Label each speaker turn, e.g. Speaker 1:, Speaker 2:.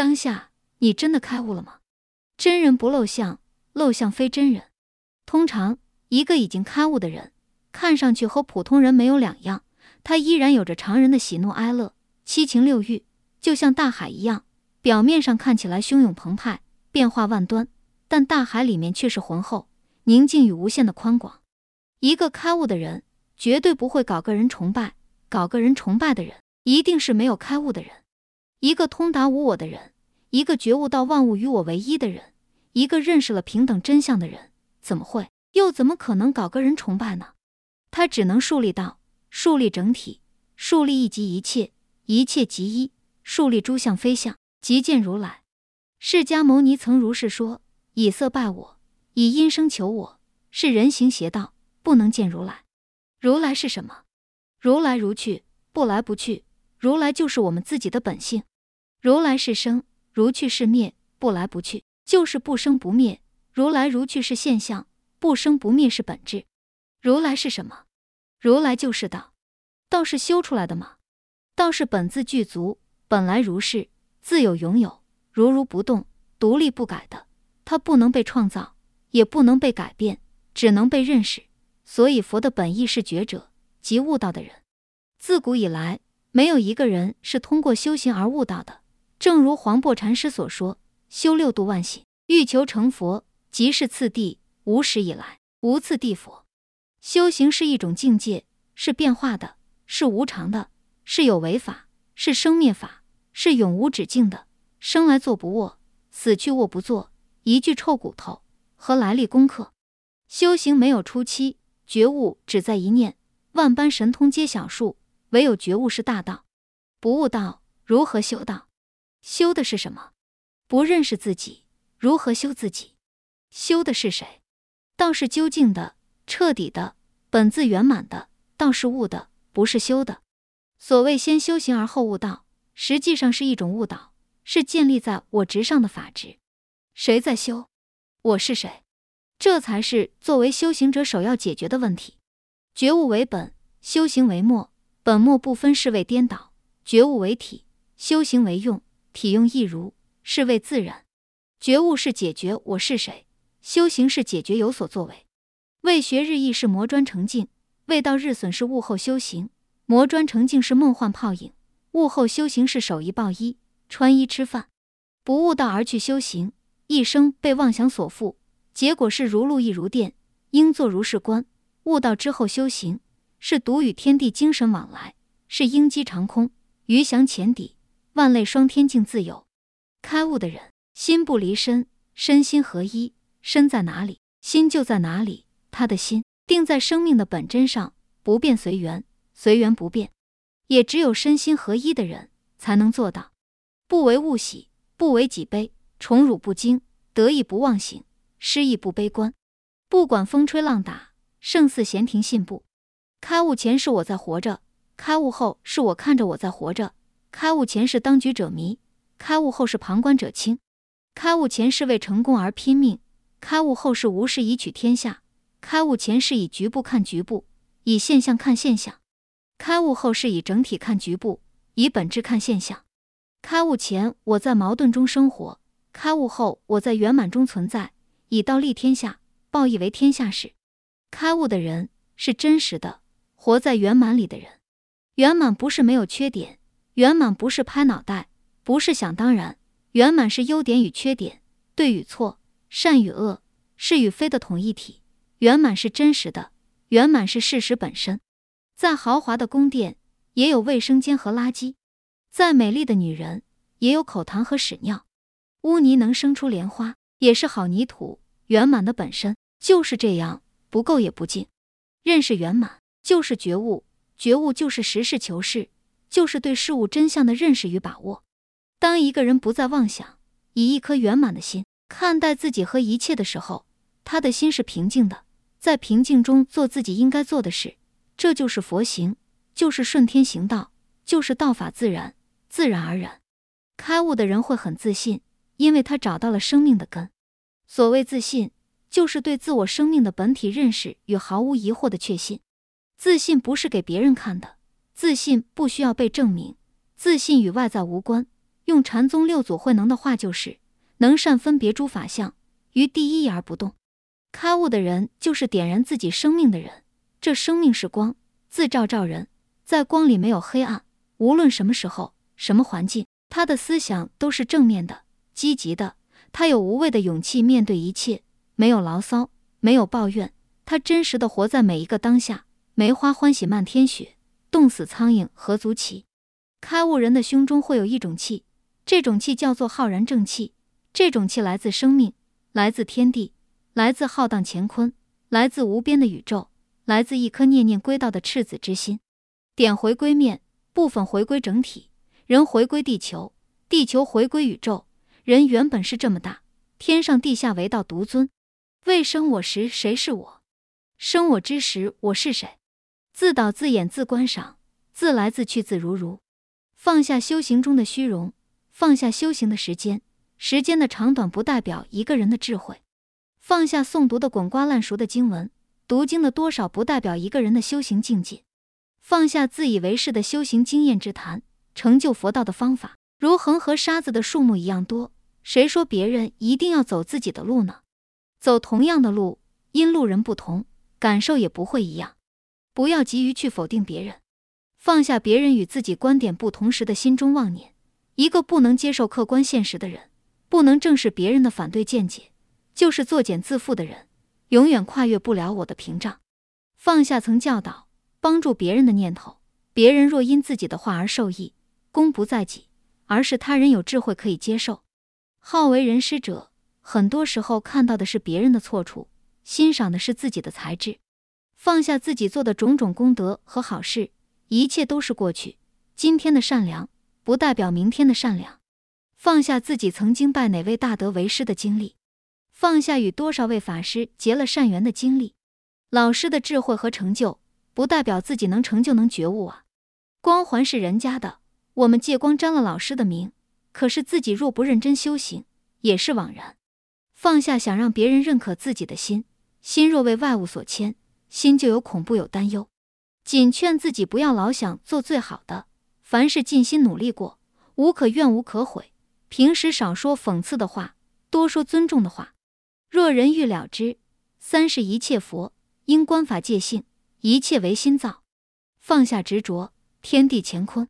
Speaker 1: 当下你真的开悟了吗？真人不露相，露相非真人。通常，一个已经开悟的人，看上去和普通人没有两样，他依然有着常人的喜怒哀乐、七情六欲，就像大海一样，表面上看起来汹涌澎湃、变化万端，但大海里面却是浑厚、宁静与无限的宽广。一个开悟的人，绝对不会搞个人崇拜，搞个人崇拜的人，一定是没有开悟的人。一个通达无我的人，一个觉悟到万物与我唯一的人，一个认识了平等真相的人，怎么会又怎么可能搞个人崇拜呢？他只能树立道，树立整体，树立一即一切，一切即一，树立诸相非相，即见如来。释迦牟尼曾如是说：以色拜我，以音声求我，是人行邪道。不能见如来，如来是什么？如来如去，不来不去。如来就是我们自己的本性。如来是生，如去是灭，不来不去就是不生不灭。如来如去是现象，不生不灭是本质。如来是什么？如来就是道。道是修出来的吗？道是本自具足，本来如是，自有永有，如如不动，独立不改的。它不能被创造，也不能被改变，只能被认识。所以，佛的本意是觉者，即悟道的人。自古以来，没有一个人是通过修行而悟道的。正如黄檗禅师所说：“修六度万行，欲求成佛，即是次第。无始以来，无次第佛。”修行是一种境界，是变化的，是无常的，是有为法，是生灭法，是永无止境的。生来坐不卧，死去卧不坐，一具臭骨头，何来历功课？修行没有初期。觉悟只在一念，万般神通皆小数，唯有觉悟是大道。不悟道，如何修道？修的是什么？不认识自己，如何修自己？修的是谁？道是究竟的、彻底的、本自圆满的。道是悟的，不是修的。所谓先修行而后悟道，实际上是一种误导，是建立在我执上的法执。谁在修？我是谁？这才是作为修行者首要解决的问题。觉悟为本，修行为末，本末不分是为颠倒；觉悟为体，修行为用，体用亦如是谓自然。觉悟是解决我是谁，修行是解决有所作为。为学日益是磨砖成镜，未到日损是悟后修行。磨砖成镜是梦幻泡影，悟后修行是手艺抱衣，穿衣吃饭。不悟道而去修行，一生被妄想所缚。结果是如露亦如电，应作如是观。悟道之后修行，是独与天地精神往来，是鹰击长空，鱼翔浅底，万类双天竞自由。开悟的人，心不离身，身心合一。身在哪里，心就在哪里。他的心定在生命的本真上，不变随缘，随缘不变。也只有身心合一的人，才能做到不为物喜，不为己悲，宠辱不惊，得意不忘形。失意不悲观，不管风吹浪打，胜似闲庭信步。开悟前是我在活着，开悟后是我看着我在活着。开悟前是当局者迷，开悟后是旁观者清。开悟前是为成功而拼命，开悟后是无事以取天下。开悟前是以局部看局部，以现象看现象；开悟后是以整体看局部，以本质看现象。开悟前我在矛盾中生活，开悟后我在圆满中存在。以道立天下，报义为天下事。开悟的人是真实的，活在圆满里的人。圆满不是没有缺点，圆满不是拍脑袋，不是想当然。圆满是优点与缺点，对与错，善与恶，是与非的统一体。圆满是真实的，圆满是事实本身。再豪华的宫殿，也有卫生间和垃圾；再美丽的女人，也有口痰和屎尿。污泥能生出莲花。也是好泥土，圆满的本身就是这样，不垢也不净。认识圆满就是觉悟，觉悟就是实事求是，就是对事物真相的认识与把握。当一个人不再妄想，以一颗圆满的心看待自己和一切的时候，他的心是平静的，在平静中做自己应该做的事，这就是佛行，就是顺天行道，就是道法自然，自然而然。开悟的人会很自信。因为他找到了生命的根。所谓自信，就是对自我生命的本体认识与毫无疑惑的确信。自信不是给别人看的，自信不需要被证明，自信与外在无关，用禅宗六祖慧能的话就是：能善分别诸法相，于第一而不动。开悟的人就是点燃自己生命的人，这生命是光，自照照人，在光里没有黑暗。无论什么时候、什么环境，他的思想都是正面的、积极的。他有无畏的勇气面对一切，没有牢骚，没有抱怨。他真实的活在每一个当下。梅花欢喜漫天雪，冻死苍蝇何足奇。开悟人的胸中会有一种气，这种气叫做浩然正气。这种气来自生命，来自天地，来自浩荡乾坤，来自无边的宇宙，来自一颗念念归道的赤子之心。点回归面，部分回归整体。人回归地球，地球回归宇宙。人原本是这么大，天上地下唯道独尊。未生我时，谁是我？生我之时，我是谁？自导自演自观赏，自来自去自如如。放下修行中的虚荣，放下修行的时间，时间的长短不代表一个人的智慧。放下诵读的滚瓜烂熟的经文，读经的多少不代表一个人的修行境界。放下自以为是的修行经验之谈，成就佛道的方法如恒河沙子的数目一样多。谁说别人一定要走自己的路呢？走同样的路，因路人不同，感受也不会一样。不要急于去否定别人，放下别人与自己观点不同时的心中妄念。一个不能接受客观现实的人，不能正视别人的反对见解，就是作茧自缚的人，永远跨越不了我的屏障。放下曾教导、帮助别人的念头，别人若因自己的话而受益，功不在己，而是他人有智慧可以接受。好为人师者，很多时候看到的是别人的错处，欣赏的是自己的才智。放下自己做的种种功德和好事，一切都是过去。今天的善良不代表明天的善良。放下自己曾经拜哪位大德为师的经历，放下与多少位法师结了善缘的经历。老师的智慧和成就，不代表自己能成就能觉悟啊。光环是人家的，我们借光沾了老师的名，可是自己若不认真修行，也是枉然。放下想让别人认可自己的心，心若为外物所牵。心就有恐怖有担忧，谨劝自己不要老想做最好的，凡事尽心努力过，无可怨无可悔。平时少说讽刺的话，多说尊重的话。若人欲了之，三是一切佛，因观法界性，一切唯心造。放下执着，天地乾坤，